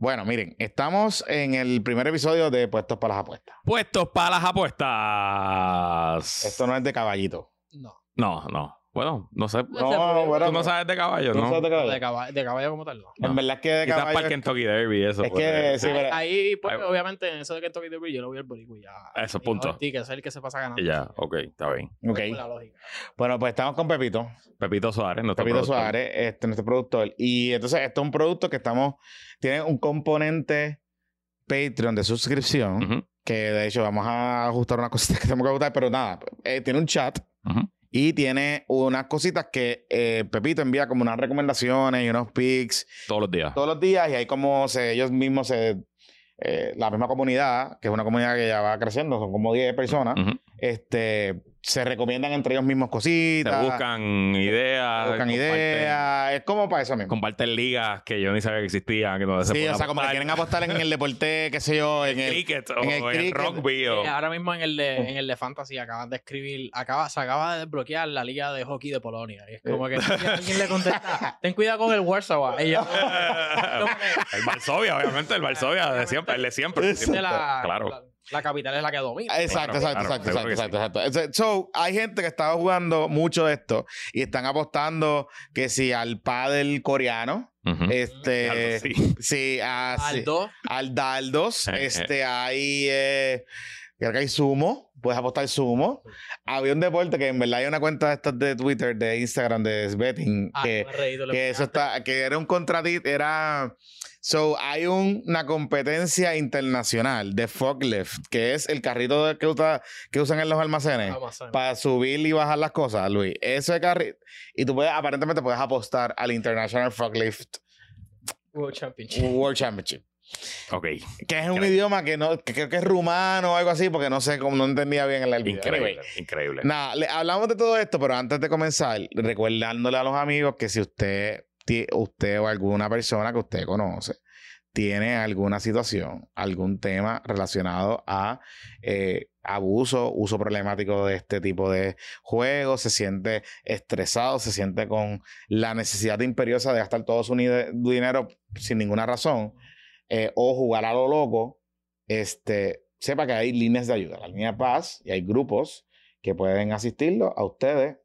Bueno, miren, estamos en el primer episodio de Puestos para las Apuestas. Puestos para las apuestas. Esto no es de caballito. No. No, no. Bueno, no sé. No, no, bueno, Tú no sabes de caballo, ¿Tú ¿no? sabes de caballo? De caballo, de caballo como tal, no. En verdad es que de Quizás caballo... para el Kentucky Derby eso. Es puede que, sí, pero- Ahí, pues, Ahí- obviamente, en eso de Kentucky Derby, yo lo voy al boricua y ya. Eso, punto. Ortiz, que es el que se pasa ganando. Y ya, ok, está bien. Ok. Es la lógica. Bueno, pues estamos con Pepito. Pepito Suárez, nuestro Pepito productor. Suárez, este, nuestro productor. Y entonces, esto es un producto que estamos... Tiene un componente Patreon de suscripción. Que de hecho vamos a ajustar unas cositas que tenemos que ajustar. Pero nada, eh, tiene un chat. ujú. Y tiene unas cositas que eh, Pepito envía como unas recomendaciones y unos pics Todos los días. todos los días y hay como se, ellos mismos se... eh, la misma comunidad, que es una comunidad que ya va creciendo, son como 10 personas, este, se recomiendan entre ellos mismos Se cositas. buscan ideas. buscan comparten- ideas. Es como para eso mismo. Comparten ligas que yo ni sabía que existían. Que no se Sí, o sea, como que quieren apostar en el deporte, qué sé yo, en el... cricket o en el rugby. o- Eh, ahora mismo en el de, en el de Fantasy acaban de escribir, acaba, se acaba de desbloquear la liga de hockey de Polonia. Y es como que alguien le contesta, ten cuidado con el Warsaw. Y yo, el Varsovia, obviamente, el Varsovia de siempre, el de siempre. Sí. de la, Claro. la, la capital es la que domina. Exacto, Claro, exacto, claro, exacto, seguro exacto, que exacto, exacto. So, hay gente que estaba jugando mucho de esto y están apostando que si al pádel coreano, Ujú. este, Algo así. sí, a, sí, Aldo, al Daldos, Eh, eh. este, hay, eh, creo que hay sumo, puedes apostar sumo. Había un deporte que en verdad hay una cuenta de estas de Twitter, de Instagram, de betting, ah, que, me he reído, lo que eso está, que era un contratito, era, so, hay un- una competencia internacional de forklift, que es el carrito de- que, usa, que usan en los almacenes. Amazon. Para subir y bajar las cosas, Luis. Ese carrito. Y tú puedes, aparentemente puedes apostar al International Forklift World Championship. World Championship. Ok. Que es un Increíble. idioma que no, que creo que es rumano o algo así, porque no sé cómo no entendía bien el video. Increíble. Anyway, Increíble. Nada, le- hablamos de todo esto, pero antes de comenzar, recordándole a los amigos que si usted, usted o alguna persona que usted conoce tiene alguna situación, algún tema relacionado a eh, abuso, uso problemático de este tipo de juegos, se siente estresado, se siente con la necesidad imperiosa de gastar todo su dinero sin ninguna razón, eh, o jugar a lo loco, este, sepa que hay líneas de ayuda, la línea de paz, y hay grupos que pueden asistirlo a ustedes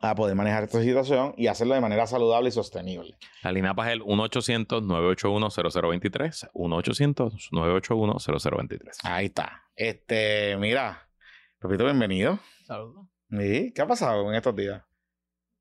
a poder manejar esta situación y hacerlo de manera saludable y sostenible. La línea PAS es el 1-800-981-0023. 1-800-981-0023. Ahí está. Este, mira, Pepito, bienvenido. Saludos. ¿Y qué ha pasado en estos días?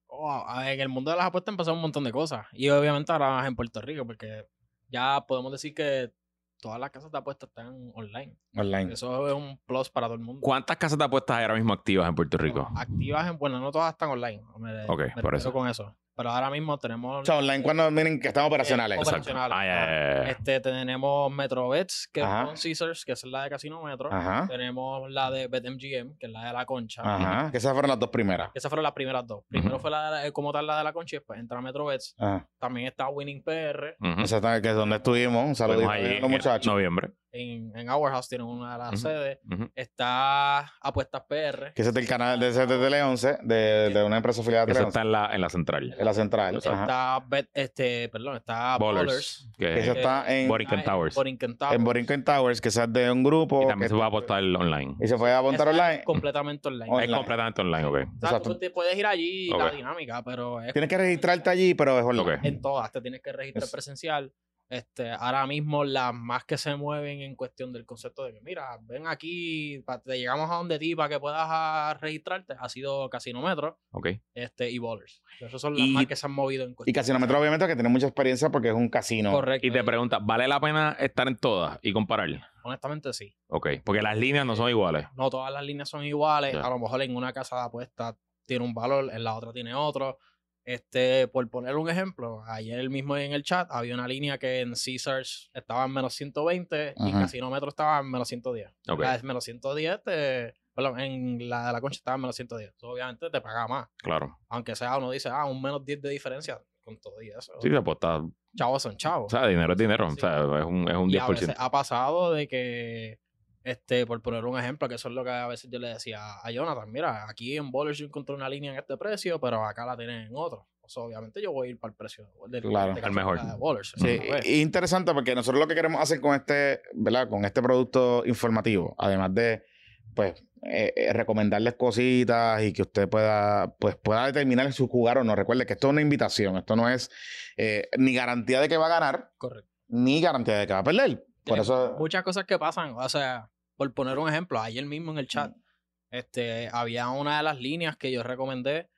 Oh, a ver, en el mundo de las apuestas han pasado un montón de cosas. Y obviamente ahora más en Puerto Rico, porque ya podemos decir que todas las casas de apuestas están online. Online. Eso es un plus para todo el mundo. ¿Cuántas casas de apuestas hay ahora mismo activas en Puerto Rico? Bueno, activas en, bueno, no todas están online. Me, Ok, me por eso. con eso. Pero ahora mismo tenemos. O sea, online cuando miren que están operacionales. Eh, operacionales. Ah, ya. Este, tenemos Metrobets, que Ajá. es con Caesars, que es la de Casino Metro. Ajá. Tenemos la de BetMGM, que es la de la concha. Ajá. Que esas fueron las dos primeras. Esas fueron las primeras dos. Primero fue la de la- como tal la de la concha y después entra Metrobets. Ajá. También está Winning PR. Esa está- que es donde estuvimos. Un a los en muchachos. noviembre. En, en Our House tienen una de las sedes. Está Apuestas PR. Que ese es del canal de, de Tele 11, de, de una empresa afiliada de Eso Tele 11. está en la, en la central. En la central. Está Bet, este, perdón, está Ballers. Ballers. Que Eso es- está en, Borinquen Está Towers. Borinquen Towers. en Borinquen Towers, que es de un grupo. y también que- se va a apostar online. y se puede es online. Completamente online. Online. Es completamente online, ok. O sea, tú te puedes ir allí la dinámica, pero es Tienes que registrarte allí, pero es online. Ok. en todas. Te tienes que registrar Es- presencial. Este, ahora mismo las más que se mueven en cuestión del concepto de que, mira, ven aquí, te llegamos a donde ti para que puedas ah, registrarte, ha sido Casino Metro Ok. este, y Ballers. Esos son las Y- más que se han movido en Y cuestión. Casino Metro, obviamente, que tiene mucha experiencia porque es un casino. Correcto. Y te pregunta, ¿vale la pena estar en todas y comparar? Honestamente sí. Ok. Porque las líneas no son iguales. No todas las líneas son iguales. A lo mejor en una casa de apuestas tiene un valor, en la otra tiene otro. Este, por poner un ejemplo, ayer mismo en el chat había una línea que en Caesars estaba en menos 120 y. Casino Metro estaba en menos 110. Ok. La de menos 110, te- perdón, en la de la concha estaba en menos 110. Eso obviamente te paga más. Claro. Aunque sea uno dice, ah, un menos 10 de diferencia con todo y eso. Sí, te apuestas. Chavos son chavos. O sea, dinero es dinero. Sí. O sea, es un, es un Y a veces 10%. ha pasado de que, este, por poner un ejemplo, que eso es lo que a veces yo le decía a Jonathan, mira, aquí en Bowlers yo encontré una línea en este precio, pero acá la tienen en otro. pues, obviamente yo voy a ir para el precio del Claro. este mejor. la de Ballers, Sí, esa fue. y interesante porque nosotros lo que queremos hacer con este, ¿verdad? Con este producto informativo, además de, pues, eh, eh, recomendarles cositas y que usted pueda, pues, pueda determinar si jugar o no. Recuerde que esto es una invitación, esto no es eh, ni garantía de que va a ganar, Correcto. ni garantía de que va a perder. Por eso, Muchas cosas que pasan, o sea, por poner un ejemplo, ayer mismo en el chat, este, había una de las líneas que yo recomendé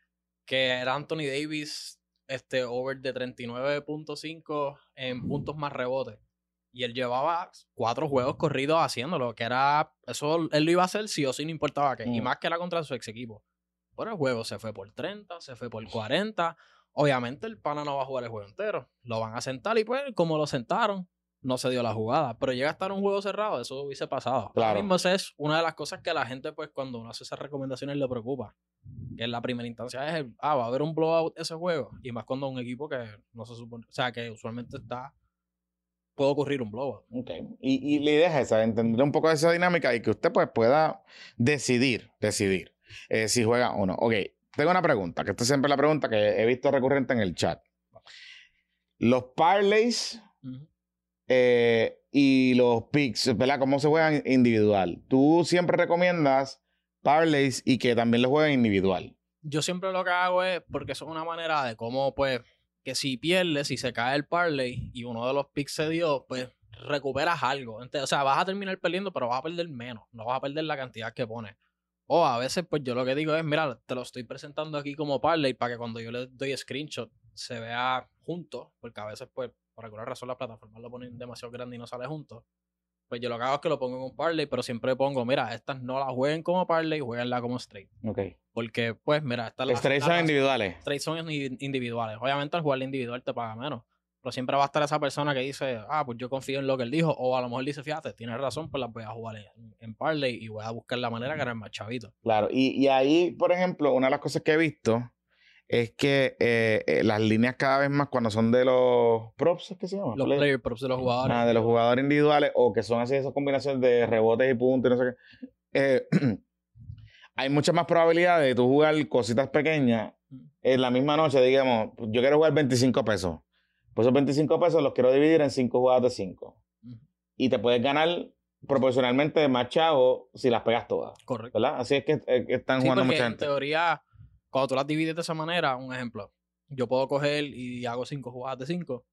que era Anthony Davis, este, over de 39.5 en puntos más rebotes. Y él llevaba cuatro juegos corridos haciéndolo, que era, eso él lo iba a hacer sí o sí, no importaba qué. Y Mm. más que era contra su ex equipo. Pero el juego se fue por 30, se fue por 40. Obviamente el pana no va a jugar el juego entero. Lo van a sentar y pues, como lo sentaron, no se dio la jugada. Pero llega a estar un juego cerrado, eso hubiese pasado. Claro. Ahora mismo esa es una de las cosas que a la gente, pues, cuando uno hace esas recomendaciones le preocupa. Que en la primera instancia es, el, ah, va a haber un blowout ese juego. Y más cuando un equipo que no se supone, o sea, que usualmente está, puede ocurrir un blowout. Ok. Y, y la idea es esa, entender un poco de esa dinámica y que usted pues pueda decidir, decidir eh, si juega o no. Ok, tengo una pregunta, que esta es siempre la pregunta que he visto recurrente en el chat. Los parlays. Eh, y los picks, ¿verdad? ¿Cómo se juegan individual? Tú siempre recomiendas parlays y que también lo jueguen individual. Yo siempre lo que hago es, porque eso es una manera de cómo, pues, que si pierdes, si se cae el parlay y uno de los picks se dio, pues recuperas algo. O sea, vas a terminar perdiendo, pero vas a perder menos. No vas a perder la cantidad que pones. O a veces, pues yo lo que digo es, mira, te lo estoy presentando aquí como parlay para que cuando yo le doy screenshot se vea junto, porque a veces, pues, por alguna razón las plataformas lo ponen demasiado grande y no sale junto. Pues yo lo que hago es que lo pongo en un parlay, pero siempre pongo, mira, estas no las jueguen como parlay, jueguenla como straight. Ok. Porque, pues, mira, estas Los tres son individuales. trades son indi- individuales. Obviamente al jugar individual te paga menos. Pero siempre va a estar esa persona que dice, ah, pues yo confío en lo que él dijo. O a lo mejor dice, fíjate, tienes razón, pues las voy a jugar en, en Parlay y voy a buscar la manera de ganar más chavito. Claro, y, y ahí, por ejemplo, una de las cosas que he visto es que eh, eh, las líneas cada vez más cuando son de los props, ¿es que se llama? Los Play- player props de los jugadores. Ah, de los jugadores individuales o que son así esas combinaciones de rebotes y puntos y no sé qué. Eh, hay mucha más probabilidad de tú jugar cositas pequeñas en la misma noche, digamos, yo quiero jugar 25 pesos. Pues esos 25 pesos los quiero dividir en 5 jugadas de 5. Ujú. Y te puedes ganar proporcionalmente más chavo si las pegas todas, Correcto. ¿verdad? Así es que, eh, que están Sí, jugando mucha en gente. teoría, cuando tú las divides de esa manera, un ejemplo, yo puedo coger y hago cinco jugadas de cinco.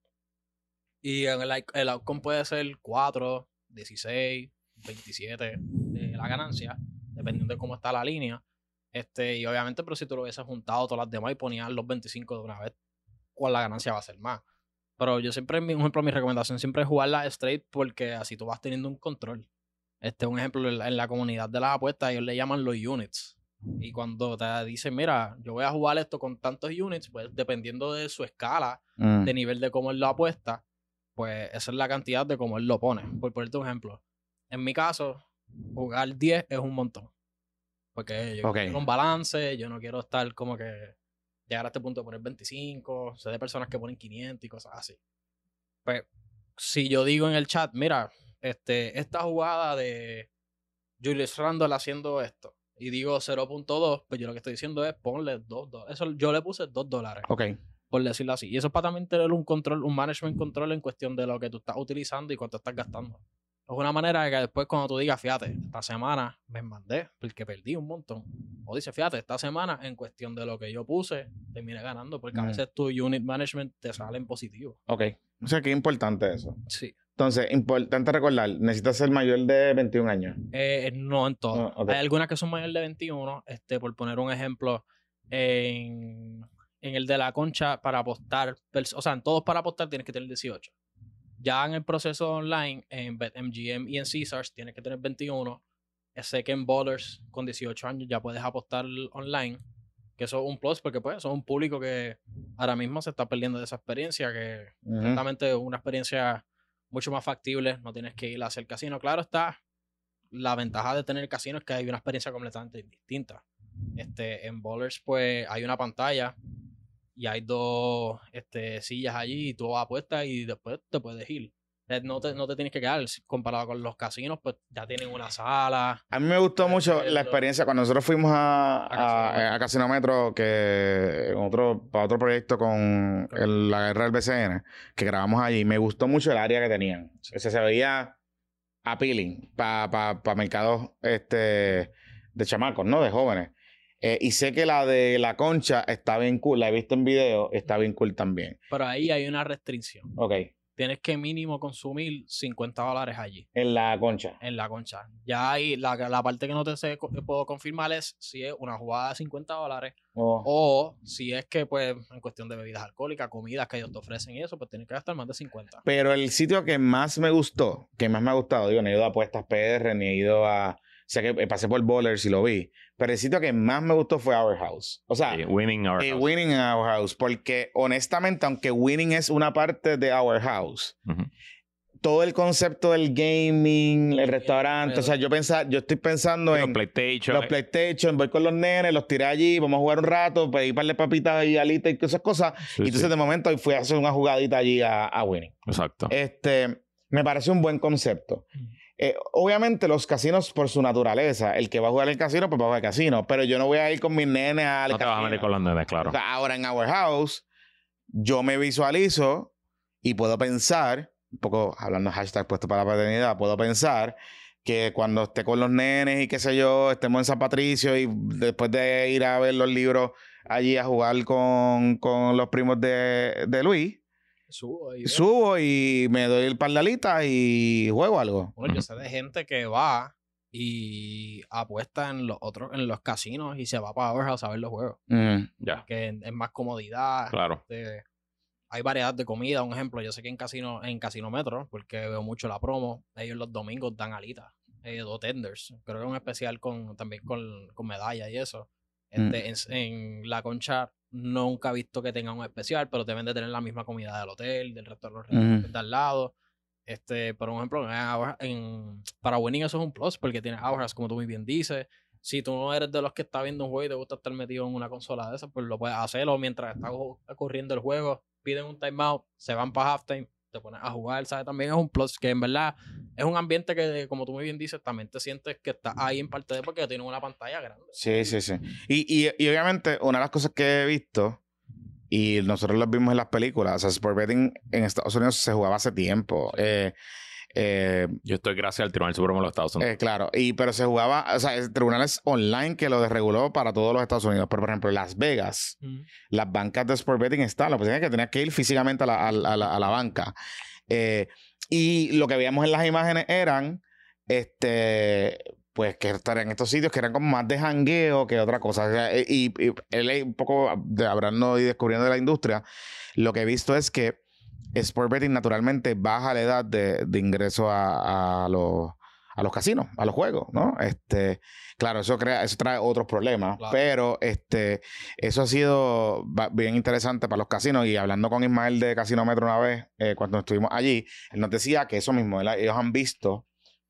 Y el, el outcome puede ser 4, 16, 27 de la ganancia, dependiendo de cómo está la línea. Este, y obviamente, pero si tú lo hubieses juntado todas las demás y ponías los 25 de una vez, ¿cuál la ganancia va a ser más? Pero yo siempre, un ejemplo, mi recomendación siempre es jugarla straight porque así tú vas teniendo un control. Este, un ejemplo, en la, en la comunidad de las apuestas, ellos le llaman los units. Y cuando te dicen, mira, yo voy a jugar esto con tantos units, pues dependiendo de su escala, Mm. de nivel de cómo él lo apuesta, pues esa es la cantidad de cómo él lo pone. Por ponerte un ejemplo, en mi caso, jugar 10 es un montón. Porque yo Ok. quiero un balance, yo no quiero estar como que llegar a este punto de poner 25, sé de personas que ponen 500 y cosas así. Pues, si yo digo en el chat, mira, este, esta jugada de Julius Randle haciendo esto, y digo 0.2, pues yo lo que estoy diciendo es ponle 2 dólares. Eso yo le puse 2 dólares Ok. por decirlo así. Y eso es para también tener un control, un management control en cuestión de lo que tú estás utilizando y cuánto estás gastando. Es una manera de que después cuando tú digas, fíjate, esta semana me mandé porque perdí un montón. O dice, fíjate, esta semana en cuestión de lo que yo puse, terminé ganando porque a veces tu unit management te sale en positivo. Ok. O sea, que es importante eso. Sí. Entonces, importante recordar, necesitas ser mayor de 21 años. Eh, no en todo. Hay algunas que son mayores de 21, este, por poner un ejemplo, en, en el de la concha para apostar, o sea, en todos para apostar tienes que tener 18. Ya en el proceso online, en BetMGM y en Caesars tienes que tener 21. Sé que en Ballers con 18 años ya puedes apostar online, que eso es un plus porque pues es un público que ahora mismo se está perdiendo de esa experiencia, que Ujú. Ciertamente una experiencia mucho más factible, no tienes que ir a hacer casino. Claro está, la ventaja de tener casino es que hay una experiencia completamente distinta. Este, en Bowlers, pues hay una pantalla y hay dos este, sillas allí y tú apuestas y después te puedes ir. Eh, No te, no te tienes que quedar. Comparado con los casinos, pues ya tienen una sala. A mí me gustó mucho la experiencia cuando nosotros fuimos a, A a, Casino Metro, que otro, para otro proyecto con el- la guerra del BCN, que grabamos allí. Me gustó mucho el área que tenían. O sea, se veía appealing para pa, pa mercados este, de chamacos, ¿no? De jóvenes. Eh, y sé que la de la concha está bien cool. La he visto en video, está bien cool también. Pero ahí hay una restricción. Ok. Tienes que mínimo consumir 50 dólares allí. En la concha. En la concha. Ya ahí, la, la parte que no te sé- puedo confirmar es si es una jugada de 50 dólares Oh. o si es que, pues, en cuestión de bebidas alcohólicas, comidas que ellos te ofrecen y eso, pues tienes que gastar más de 50. Pero el sitio que más me gustó, que más me ha gustado, digo, no he ido a apuestas PR, ni he ido a. O sea, que eh, pasé por Bowlers y lo vi. Pero el sitio que más me gustó fue Our House. O sea, Sí, winning our eh, house. Winning in Our House. Porque honestamente, aunque Winning es una parte de Our House, Ujú. todo el concepto del gaming, el restaurante, o sea, yo pensaba, yo estoy pensando Los en. PlayStation. Los PlayStation, voy con los nenes, los tiré allí, vamos a jugar un rato, pedí un par de papitas y alitas y esas cosas. Sí, y entonces sí. de momento fui a hacer una jugadita allí a, a Winning. Exacto. Este, me parece un buen concepto. Mm. Eh, obviamente los casinos por su naturaleza, el que va a jugar el casino, pues va a jugar el casino, pero yo no voy a ir con mis nenes al no te vas a casino. meter con los nenes, claro. O sea, ahora en Our House, yo me visualizo y puedo pensar, un poco hablando de hashtag puesto para la paternidad, puedo pensar que cuando esté con los nenes y qué sé yo, estemos en San Patricio y después de ir a ver los libros allí a jugar con, con los primos de, de Luis, Subo ¿ves? subo y me doy el par de alitas y juego algo. Bueno, yo sé de gente que va y apuesta en los otros, en los casinos y se va para Our House a ver los juegos. Mm. Ya, Que es más comodidad. claro. este, hay variedad de comida. Un ejemplo, yo sé que en Casino, en Casino Metro, porque veo mucho la promo, ellos los domingos dan alitas, eh, dos tenders. Creo que es un especial con, también con, con medalla y eso. Este, en, en la concha nunca he visto que tengan un especial, pero deben de tener la misma comida del hotel, del resto de los restaurantes de al lado. Este, por ejemplo, en para Winning eso es un plus, porque tiene hours, como tú muy bien dices. Si tú no eres de los que está viendo un juego y te gusta estar metido en una consola de esas, pues lo puedes hacerlo mientras está corriendo el juego. Piden un timeout, se van para halftime, te pones a jugar, ¿sabes? También es un plus que en verdad es un ambiente que, como tú muy bien dices, también te sientes que estás ahí en parte de porque tiene una pantalla grande. Sí, sí, sí. Y, y, y obviamente, una de las cosas que he visto, y nosotros lo vimos en las películas, o sea, Sport Betting en Estados Unidos se jugaba hace tiempo. Eh, eh, Yo estoy gracias al Tribunal Supremo de los Estados Unidos. eh, claro, y pero se jugaba, o sea, el tribunal es online que lo desreguló para todos los Estados Unidos. Pero, por ejemplo, en Las Vegas, las bancas de Sport Betting están. Lo que es que tenías que ir físicamente a la, a la- a la- a la banca. Eh, y lo que veíamos en las imágenes eran, este, pues que estarían en estos sitios que eran como más de jangueo que otra cosa. O sea, y, y él un poco de hablando y descubriendo de la industria, lo que he visto es que Sport Betting naturalmente baja la edad de, de ingreso a, a los a los casinos, a los juegos, ¿no? Este, claro, eso crea, eso trae otros problemas, Claro. pero este, eso ha sido bien interesante para los casinos. Y hablando con Ismael de Casino Metro una vez, eh, cuando estuvimos allí, él nos decía que eso mismo, él- ellos han visto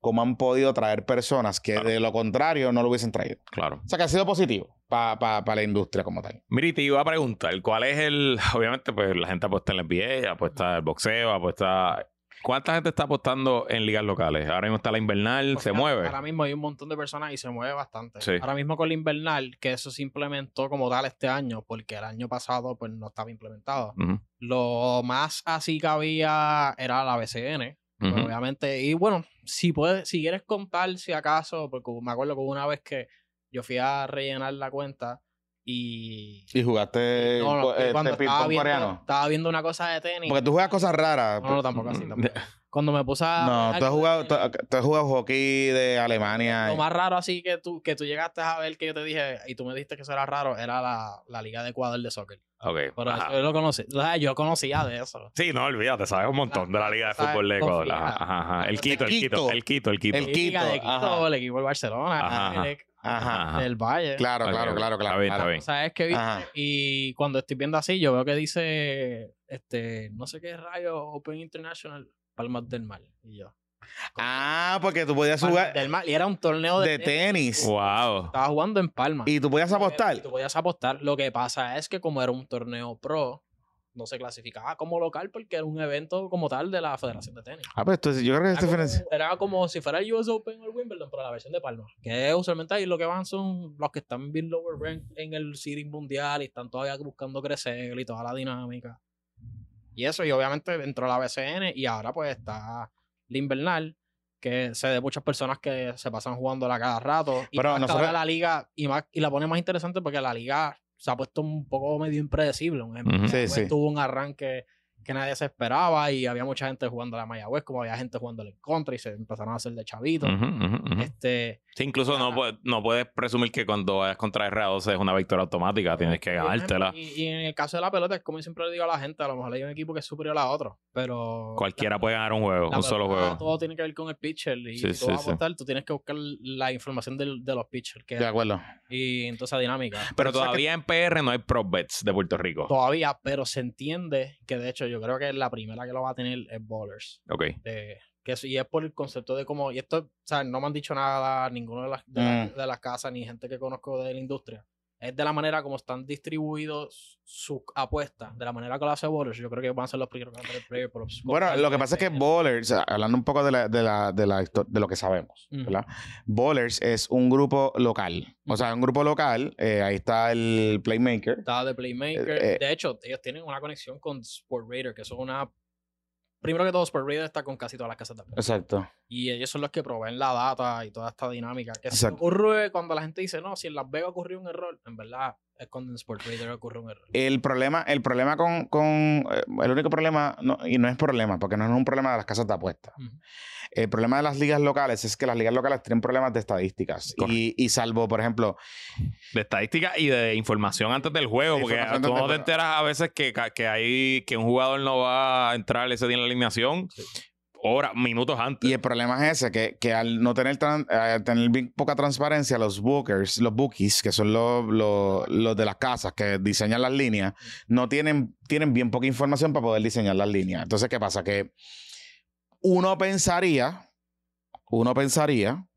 cómo han podido traer personas que Claro. de lo contrario no lo hubiesen traído. Claro. O sea, que ha sido positivo para la industria como tal. Mira, y te iba a preguntar, ¿cuál es el...? Obviamente, pues la gente apuesta en la NBA, apuesta en el boxeo, apuesta... ¿Cuánta gente está apostando en ligas locales? Ahora mismo está la invernal, Pues se mueve. Ahora mismo hay un montón de personas y se mueve bastante. Sí. Ahora mismo con la invernal, que eso se implementó como tal este año, porque el año pasado pues no estaba implementado. Lo más así que había era la BCN, obviamente. Y bueno, si puedes, si quieres contar si acaso, porque me acuerdo que una vez que yo fui a rellenar la cuenta y... Y jugaste No, no, este, cuando ping-pong estaba viendo, coreano. estaba viendo una cosa de tenis. Porque tú juegas cosas raras. No, no, tampoco así. tampoco. Cuando me puse a... No, tú has jugado, tú, tú has jugado hockey de Alemania. Lo más raro así que tú, que tú llegaste a ver que yo te dije y tú me dijiste que eso era raro, era la, la Liga de Ecuador de soccer. Ok. Pero ajá. eso yo lo conocí. O sea, yo conocía de eso. Sí, no, olvídate, sabes un montón de la Liga de Sabes, Fútbol de Ecuador. confía. Ajá, ajá, ajá. El El Quito, el Quito, Quito. el Quito, el Quito. El Liga Quito, de Quito, el equipo del Barcelona, Ajá, ajá. el, Ajá. Del Valle. Claro, claro, claro, claro. Está bien, claro. está bien. ¿Sabes qué vi? Ajá. Y cuando estoy viendo así, yo veo que dice, este, no sé qué rayo, Open International, Palmas del Mar. Y yo, Ah, porque tú podías Palmas jugar del Mar. Y era un torneo de, de tenis. Wow. Estaba jugando en Palmas. Y tú podías apostar. Tú podías apostar. Lo que pasa es que como era un torneo pro, no se clasificaba como local porque era un evento como tal de la Federación de Tenis. Ah, pues entonces yo creo que como, diferencia. era como si fuera el US Open o el Wimbledon, pero la versión de Palma. Que usualmente ahí lo que van son los que están bien lower rank en el seeding mundial y están todavía buscando crecer y toda la dinámica. Y eso, y obviamente entró la BCN y ahora pues está la invernal, que sé de muchas personas que se pasan jugándola cada rato. Y Pero nosotros- la liga, y, más, y la pone más interesante porque la liga se ha puesto un poco medio impredecible. Un. Sí, sí. tuvo un arranque que nadie se esperaba y había mucha gente jugando a la Mayagüez, como había gente jugando en contra y se empezaron a hacer de chavitos. Ujú, ujú, ujú. Este, Sí, incluso no, puedes- no puedes presumir que cuando vayas contra R12 es una victoria automática, tienes que ganártela. y, y en el caso de la pelota, es como siempre le digo a la gente, a lo mejor hay un equipo que es superior a otro, pero... Cualquiera puede ganar un juego, la un solo juego. Todo tiene que ver con el pitcher y Sí, si sí, tú vas sí. a apostar, tú tienes que buscar la información del- de los pitchers que De acuerdo. y entonces dinámica. Pero sabes todavía en PR no hay prop bets de Puerto Rico. Todavía, pero se entiende que de hecho yo creo que la primera que lo va a tener es Bowlers. Ok. de- que eso- y es por el concepto de cómo, y esto, o sea, no me han dicho nada ninguno de las, de, la- Mm. de las casas ni gente que conozco de la industria. Es de la manera como están distribuidos sus apuestas, de la manera que lo hace Bowlers. Yo creo que van a ser los primeros player props. Bueno, lo que pasa es que Bowlers, hablando un poco de, la, de, la, de, la de lo que sabemos. ¿verdad? Bowlers es un grupo local. O sea, un grupo local. eh, ahí está el Playmaker. Está de Playmaker. Eh, eh. de hecho, ellos tienen una conexión con Sport Raider, que es una. Primero que todo, Sport Raider está con casi todas las casas de apuestas. Exacto. Y ellos son los que proveen la data y toda esta dinámica. Que se ocurre cuando la gente dice, no, si en Las Vegas ocurrió un error, en verdad cuando en Sport Raider ocurre un error. El problema, el problema con, con eh, el único problema, no, y no es problema, porque no es un problema de las casas de apuestas. El problema de las ligas locales es que las ligas locales tienen problemas de estadísticas. Y, y salvo, por ejemplo, De estadística y de información antes del juego, De porque tú no te enteras a veces que, que hay que un jugador no va a entrar ese día en la alineación horas, minutos antes. y el problema es ese, que, que al no tener, al tener bien poca transparencia, los bookers, los bookies, que son los, los, los de las casas que diseñan las líneas, no tienen, tienen bien poca información para poder diseñar las líneas. Entonces, ¿qué pasa? Que uno pensaría, uno pensaría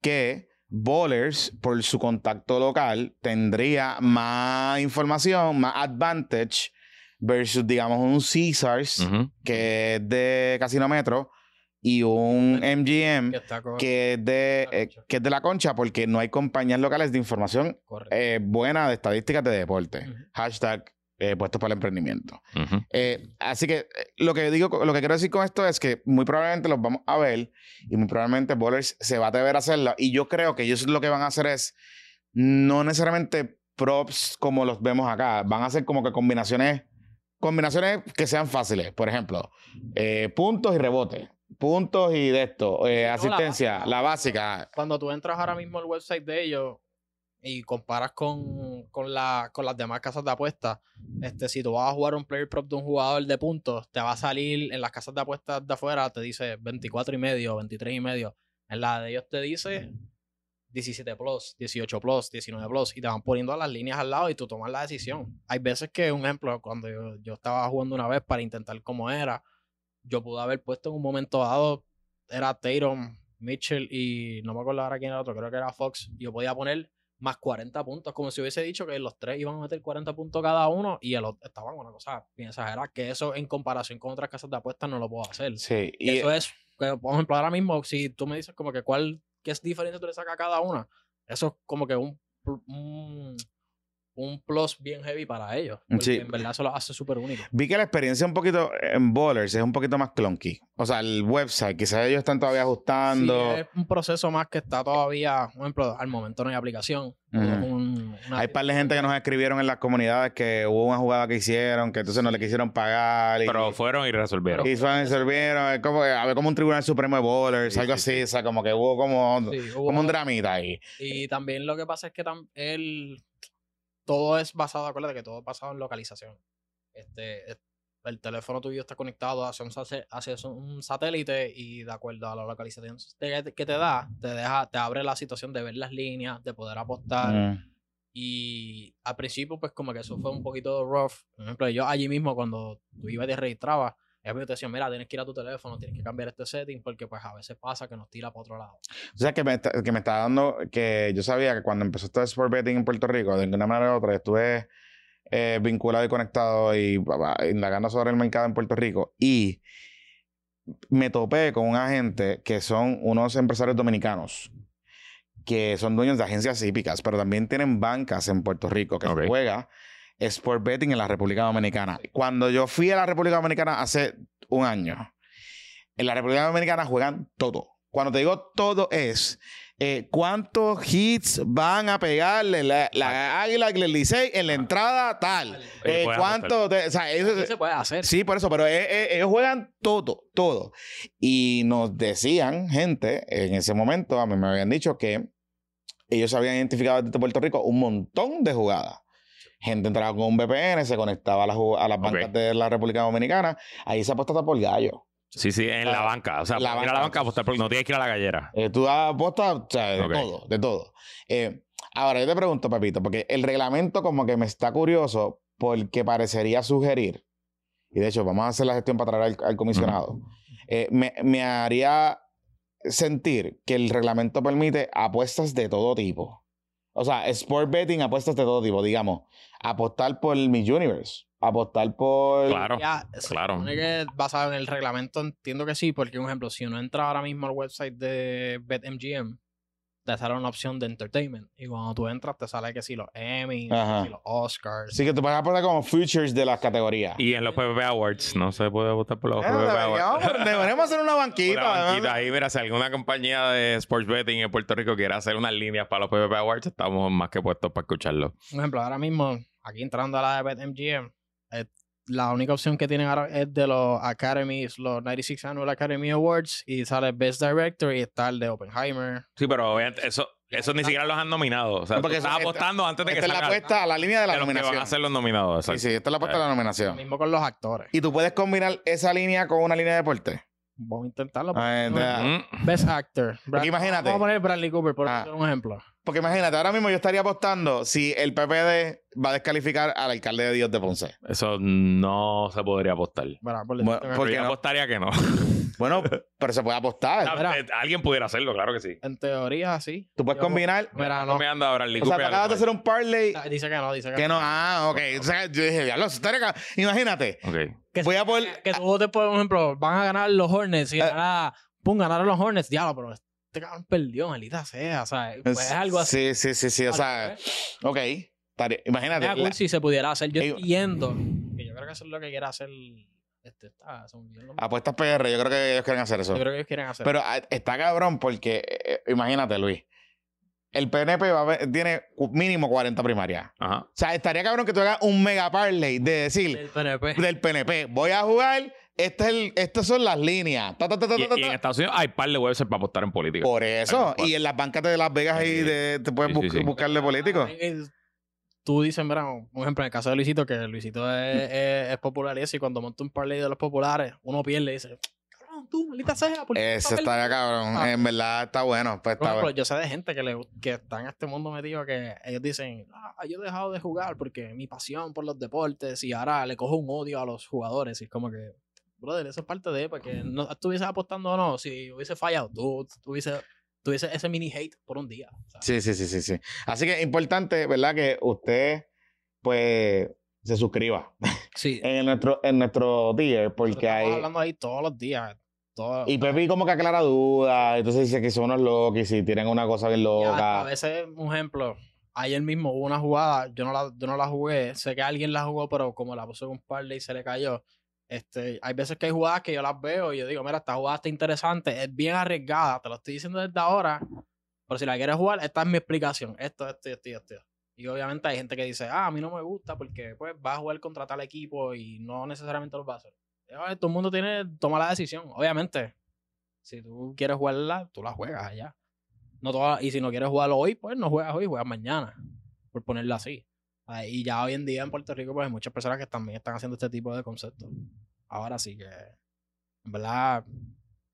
que Bowlers, por su contacto local, tendría más información, más advantage versus, digamos, un Caesars, Ujú. que es de Casino Metro, y un MGM, Que es de, La eh, Concha. que es de la concha, porque no hay compañías locales de información eh, buena de estadísticas de deporte. Ujú. Hashtag eh, puestos para el emprendimiento. Ujú. Eh, así que eh, lo que digo, lo que quiero decir con esto es que muy probablemente los vamos a ver y muy probablemente Bowlers se va a atrever a hacerlo. Y yo creo que ellos lo que van a hacer es no necesariamente props como los vemos acá, van a hacer como que combinaciones, combinaciones que sean fáciles. Por ejemplo, eh, puntos y rebotes, puntos y de esto, eh, la asistencia, básica. la básica. Cuando tú entras ahora mismo al website de ellos y comparas con, con, la, con las demás casas de apuestas, este, si tú vas a jugar un player prop de un jugador de puntos, te va a salir en las casas de apuestas de afuera, te dice 24 y medio, 23 y medio. En la de ellos te dice 17 plus, 18 plus, 19 plus, y te van poniendo las líneas al lado y tú tomas la decisión. Hay veces que, un ejemplo, cuando yo, yo estaba jugando una vez para intentar cómo era, yo pude haber puesto en un momento dado, era Tatum, Mitchell y no me acuerdo ahora quién era otro, creo que era Fox, y yo podía poner más 40 puntos, como si hubiese dicho que los tres iban a meter 40 puntos cada uno y el otro estaban una cosa bien exagerada, que eso en comparación con otras casas de apuestas no lo puedo hacer. Sí, Y eso es, que, por ejemplo, ahora mismo, si tú me dices como que cuál, qué es diferente tú le sacas a cada una, eso es como que un, un, un plus bien heavy para ellos. Porque Sí. en verdad eso lo hace súper único. Vi que la experiencia un poquito en Bowlers es un poquito más clunky. O sea, el website, quizás ellos están todavía ajustando. Sí, es un proceso más que está todavía, por ejemplo, al momento no hay aplicación. Ujú. Un- Hay un par de gente que nos escribieron en las comunidades que hubo una jugada que hicieron, que entonces no le quisieron pagar. Y, Pero fueron y resolvieron. y fueron y resolvieron. Es como, había como un tribunal supremo de bowlers, Sí, algo sí, así. O sea, como que hubo como, Sí, hubo- como un dramita ahí. Y también lo que pasa es que tam- el, todo es basado, acuérdate que todo es basado en localización. Este, es- el teléfono tuyo está conectado hacia un, hacia un satélite y de acuerdo a la localización que te da, te deja, te abre la situación de ver las líneas, de poder apostar. Mm. Y al principio, pues como que eso fue un poquito rough. Por ejemplo, yo allí mismo cuando tú ibas y te registrabas, ellos te decían, mira, tienes que ir a tu teléfono, tienes que cambiar este setting porque pues a veces pasa que nos tira para otro lado. O sea, que me, está- que me está dando que yo sabía que cuando empezó esto de sport betting en Puerto Rico, de una manera u otra, estuve eh, vinculado y conectado y pa- indagando sobre el mercado en Puerto Rico. Y me topé con una gente que son unos empresarios dominicanos que son dueños de agencias hípicas, pero también tienen bancas en Puerto Rico que Ok. juega sport betting en la República Dominicana. Cuando yo fui a la República Dominicana hace un año, en la República Dominicana juegan todo. Cuando te digo todo es eh, cuántos hits van a pegarle la, la Águila y el Licey en la entrada tal. Eh, cuánto, o sea, eso- se puede hacer. Sí, por eso, pero eh, eh, ellos juegan todo, todo. Y nos decían, gente, en ese momento, a mí me habían dicho que ellos habían identificado desde Puerto Rico un montón de jugadas. Gente entraba con un VPN, se conectaba a las, a las bancas de la República Dominicana. Ahí se apuesta hasta por gallo. Sí, sí, en la banca. O sea, la ir a la banca. a apostar porque no tienes que ir a la gallera. Eh, tú apostas, o sea, de todo, de todo. Eh, ahora, yo te pregunto, Pepito, porque el reglamento como que me está curioso porque parecería sugerir, y de hecho vamos a hacer la gestión para traer al, al comisionado, eh, me, me haría sentir que el reglamento permite apuestas de todo tipo. O sea, sport betting, apuestas de todo tipo, digamos, apostar por Miss Universe, apostar por... Claro. Ya, se claro. supone que basado en el reglamento entiendo que sí, porque, por ejemplo, si uno entra ahora mismo al website de BetMGM, te sale una opción de entertainment. Y cuando tú entras, te sale que sí, los Emmy, Ajá. que sí, los Oscars. Así que tú puedes apostar como futures de las categorías. Y en los PPP Awards, no se puede votar por los Eh, PPP Awards. deberíamos, deberíamos hacer una banquita. Una ahí, mira, si alguna compañía de sports betting en Puerto Rico quiere hacer unas líneas para los PPP Awards, estamos más que puestos para escucharlo. Por ejemplo, ahora mismo, aquí entrando a la de BetMGM, eh, la única opción que tienen ahora es de los Academies, los 96 Annual Academy Awards, y sale Best Director y está el de Oppenheimer. Sí, pero obviamente eso, eso ni siquiera los han nominado. O sea, No, porque estás esta- apostando antes de que Esta es la apuesta a la línea de la de los que van nominación. a ser los nominados. Sí, exacto. sí, esta es la apuesta a la Lo nominación. mismo con los actores. Y tú puedes combinar esa línea con una línea de deporte. Vamos a intentarlo. Ah, entonces, Mm. Best Actor. Brad- imagínate. Vamos a poner Bradley Cooper por Ah. un ejemplo. Porque imagínate, ahora mismo yo estaría apostando si el PPD va a descalificar al alcalde de Dios de Ponce. Eso no se podría apostar. Bueno, por Bueno, decirte un ¿por Pero qué yo no? apostaría que no. Bueno, pero se puede apostar. Mira. Eh, Alguien pudiera hacerlo, claro que sí. En teoría, sí. Tú puedes Yo- combinar. Mira, No no. me anda ahora el O sea, tú acabas de hacer un parlay Dice que no, dice que, que no. Ah, ok. O sea, yo dije, diablo, estaría Imagínate. Ok. Que, Voy a poder. que tú votes, por ejemplo, van a ganar los Hornets Eh. y ganará, pum, ganaron los Hornets, diablo, pero este cabrón perdió, maldita sea, o sea, pues es algo así. Sí, sí, sí, sí. O sea, ok. Imagínate. Mira, cool la- si se pudiera hacer. Yo entiendo que yo creo que eso es lo que quiere hacer este está. Apuestas PR, yo creo que ellos quieren hacer eso. Yo creo que ellos quieren hacer. Pero ah, está cabrón porque, eh, imagínate, Luis. El PNP va a ver- tiene mínimo 40 primarias. Ajá. O sea, estaría cabrón que tú hagas un mega parlay de decir del PNP. del PNP. Voy a jugar, este es el, estas son las líneas. Ta, ta, ta, ta, Y, ta, ta. y en Estados Unidos hay par de websites para apostar en política. Por eso. Y en las bancas de Las Vegas Sí. y de, te puedes Sí, sí, bus- sí. buscarle políticos. Eh, Tú dices, mira, por ejemplo, en el caso de Luisito, que Luisito es, es, es popular y eso, y cuando monta un parlay de los populares, uno pierde y dice, cabrón, tú, maldita sea, ¿por qué Ese perdiste?" cabrón. Ah. En verdad está bueno. Pues está ejemplo, bueno. yo sé de gente que, le, que está en este mundo metido que ellos dicen, ah, yo he dejado de jugar porque mi pasión por los deportes y ahora le cojo un odio a los jugadores. Y es como que, brother, eso es parte de, porque no estuvieses apostando o no, si hubiese fallado, tú tuviese, tuviese ese mini hate por un día. Sí, sí, sí, sí, sí. Así que importante, ¿verdad? Que usted, pues, se suscriba sí. en nuestro, en nuestro tier, porque estamos hay. hablando ahí todos los días. todo- Y Pepi como que aclara dudas, entonces dice que son unos locos y si tienen una cosa bien Ya, loca. a veces, un ejemplo, ayer mismo hubo una jugada, yo no la, yo no la jugué, sé que alguien la jugó, pero como la puso en un par y se le cayó. Este, hay veces que hay jugadas que yo las veo y yo digo, mira, esta jugada está interesante, es bien arriesgada, te lo estoy diciendo desde ahora, pero si la quieres jugar, esta es mi explicación, esto, esto, esto, esto. Y obviamente hay gente que dice, ah, a mí no me gusta porque pues va a jugar contra tal equipo y no necesariamente lo va a hacer. Oye, todo el mundo tiene, toma la decisión, obviamente. Si tú quieres jugarla, tú la juegas allá. No toda- y si no quieres jugarlo hoy, pues no juegas hoy, juegas mañana. Por ponerlo así. Y ya hoy en día en Puerto Rico, pues hay muchas personas que también están haciendo este tipo de conceptos. Ahora sí que, en verdad,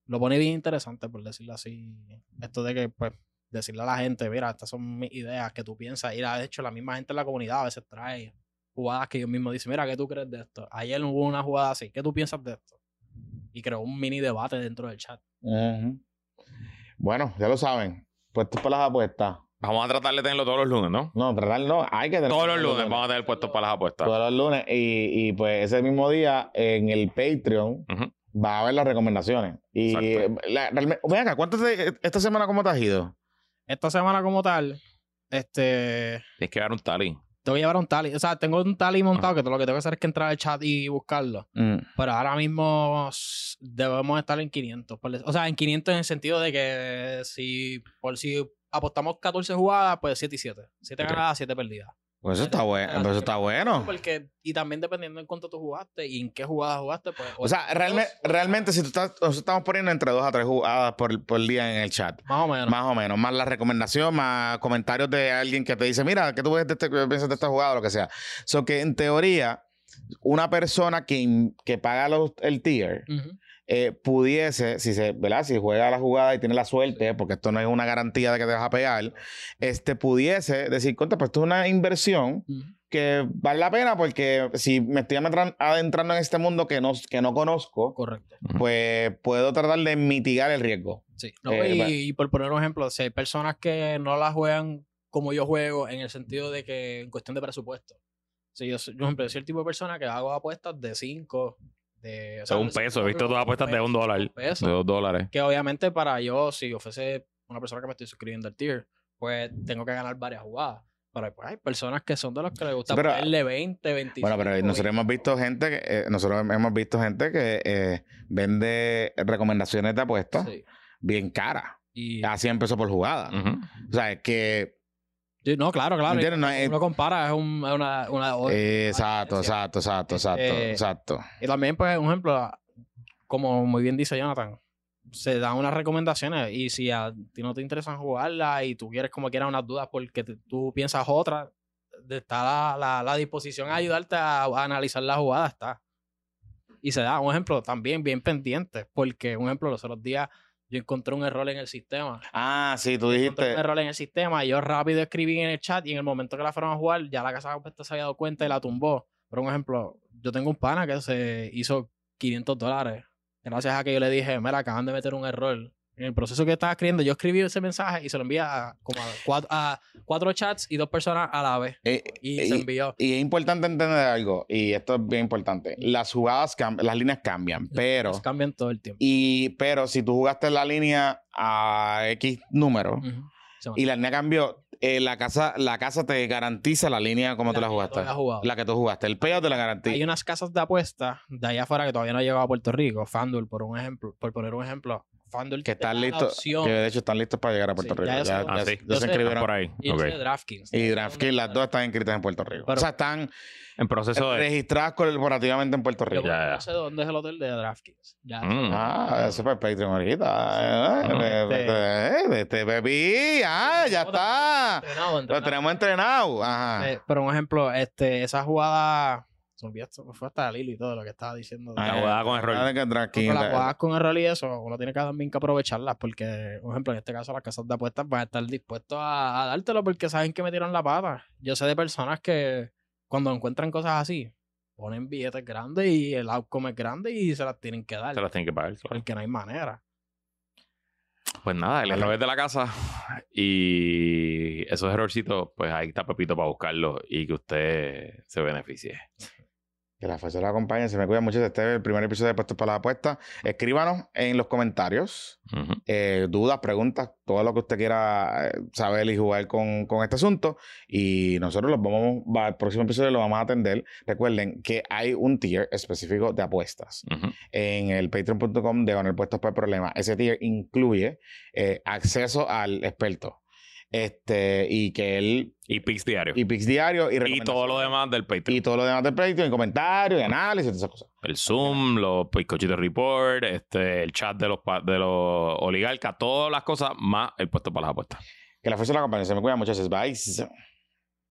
lo pone bien interesante, por decirlo así. Esto de que, pues, decirle a la gente, mira, estas son mis ideas que tú piensas. Y de hecho, la misma gente en la comunidad a veces trae jugadas que ellos mismos dicen, mira, ¿qué tú crees de esto? Ayer hubo una jugada así, ¿qué tú piensas de esto? Y creó un mini debate dentro del chat. Bueno, ya lo saben. Puestos para las apuestas. Vamos a tratar de tenerlo todos los lunes, ¿no? No, tratar no, hay que tener. Todos los lunes vamos a tener puestos para las apuestas. Todos los lunes. Y, y pues ese mismo día en el Patreon Ujú. va a haber las recomendaciones. Y Exacto. la, realmente- ven acá, ¿cuánto te- esta semana cómo te has ido? Esta semana como tal, este... Tienes que dar un tally. Tengo que llevar un tally. O sea, tengo un tally montado que todo lo que tengo que hacer es que entrar al chat y buscarlo. Mm. Pero ahora mismo debemos estar en 500. por dec- O sea, en 500 en el sentido de que si por si apostamos 14 jugadas, pues 7 y 7. 7 Ok. ganadas, 7 perdidas. Pues eso está bueno. Pues eso está bueno. Porque, y también dependiendo en cuánto tú jugaste y en qué jugada jugaste, pues... O sea, realmente, realmente si tú estás, nosotros estamos poniendo entre dos a tres jugadas por, por día en el chat. Más o menos. Más o menos, más la recomendación, más comentarios de alguien que te dice, mira, ¿qué tú ves de este- piensas de esta jugada o lo que sea? So que en teoría, una persona que, in- que paga los- el tier eh, pudiese, si se, ¿verdad? Si juega la jugada y tiene la suerte, porque esto no es una garantía de que te vas a pegar, este pudiese decir, contra, pues esto es una inversión que vale la pena porque si me estoy adentran- adentrando en este mundo que no, que no conozco, Correcto. pues puedo tratar de mitigar el riesgo. Sí. No, Eh, y, va- y por poner un ejemplo, si hay personas que no la juegan como yo juego, en el sentido de que en cuestión de presupuesto. Si yo, soy- yo, ejemplo, soy el tipo de persona que hago apuestas de 5, de... o De un peso. He visto tus apuestas de un dólar. peso. De dos dólares. Que obviamente para yo, si ofrece una persona que me estoy suscribiendo al tier, pues tengo que ganar varias jugadas. Pero pues, hay personas que son de los que les gusta Sí, pero- ponerle 20, 25. Bueno, pero nosotros hemos visto gente que, eh, nosotros hemos visto gente que eh, vende recomendaciones de apuestas Sí. bien caras. Y, A 100 pesos por jugada. O sea, es que... Sí, no, claro, claro. ¿Entiendes? No es- uno compara, es, un- es una, una, eh, exacto, exacto, exacto, exacto, Este- exacto. Y también, pues, un ejemplo, como muy bien dice Jonathan, se dan unas recomendaciones y si a ti no te interesan jugarla y tú quieres como quieras unas dudas porque te- tú piensas otra, de- está la, la, la disposición a ayudarte a, a analizar la jugada, está. Y se da un ejemplo también bien pendiente, porque, un ejemplo, los otros días yo encontré un error en el sistema. Ah, sí, tú Encontré dijiste... un error en el sistema y yo rápido escribí en el chat y en el momento que la fueron a jugar, ya la casa se había dado cuenta y la tumbó. Por un ejemplo, yo tengo un pana que se hizo 500 dólares. Gracias a que yo le dije, mira, acaban de meter un error. En el proceso que estaba escribiendo, yo escribí ese mensaje y se lo envié a, como a, cuatro, a cuatro chats y dos personas a la vez. eh, Y eh, se envió. Y es importante entender algo, y esto es bien importante. Las jugadas cambian, las líneas cambian, pero, Los cambian todo el tiempo. y, pero si tú jugaste la línea a X número y la línea cambió, eh, la casa, la casa te garantiza la línea como tú la jugaste. La que tú jugaste. El payout te la garantiza. Hay unas casas de apuestas de allá afuera que todavía no han llegado a Puerto Rico. FanDuel, por un ejemplo, por poner un ejemplo. FanDuel Que están listos, que de hecho están listos para llegar a Puerto Sí, Rico. ya Ya, yo ya- Ah, ya sí. se Yo sé- Están inscribieron. por ahí. Y yo Ok. soy de DraftKings. Y DraftKings, las dos están inscritas en Puerto Rico. Pero- o sea, están En proceso de. registradas corporativamente en Puerto Yo Rico. Ya, ya. no sé dónde es el hotel de DraftKings. Ya. Mm. Ah, eso fue Patreon ahorita. Eh, Este- Este, este Pepi, ah, ya está. Entrenado, Lo entrenado. tenemos entrenado. Ajá. Eh, pero un ejemplo, este, esa jugada. Fue hasta Lili y todo lo que estaba diciendo. La jugada con error. Ah, las la- jugadas con error y eso, uno tiene que también que aprovecharlas porque, por ejemplo, en este caso las casas de apuestas van a estar dispuestos a, a dártelo porque saben que metieron la pata. Yo sé de personas que cuando encuentran cosas así, ponen billetes grandes y el outcome es grande y se las tienen que dar. Se las tienen que pagar. claro. Porque no hay manera. Pues nada, el error es de la casa. Y esos errorcitos, pues ahí está Pepito para buscarlos y que usted se beneficie. Que la fuerza la acompañe. Se me cuida mucho. Este es el primer episodio de Puestos para la Apuesta. Escríbanos en los comentarios eh, dudas, preguntas, todo lo que usted quiera eh, saber y jugar con, con este asunto. Y nosotros los vamos, va, el próximo episodio lo vamos a atender. Recuerden que hay un tier específico de apuestas en el patreon.com de Ganar Puestos por Problema. Ese tier incluye eh, acceso al experto. Este, y que él, Y Pix Diario. y Pix Diario, y, Y, todo lo demás del Patreon. Y todo lo demás del Patreon, y comentarios, y análisis, todas esas cosas. el Zoom, los Piscochitos Report, este, el chat de los, de los oligarcas, todas las cosas más el puesto para las apuestas. Que la fuerza la acompañe. Se me cuida mucho. Bye.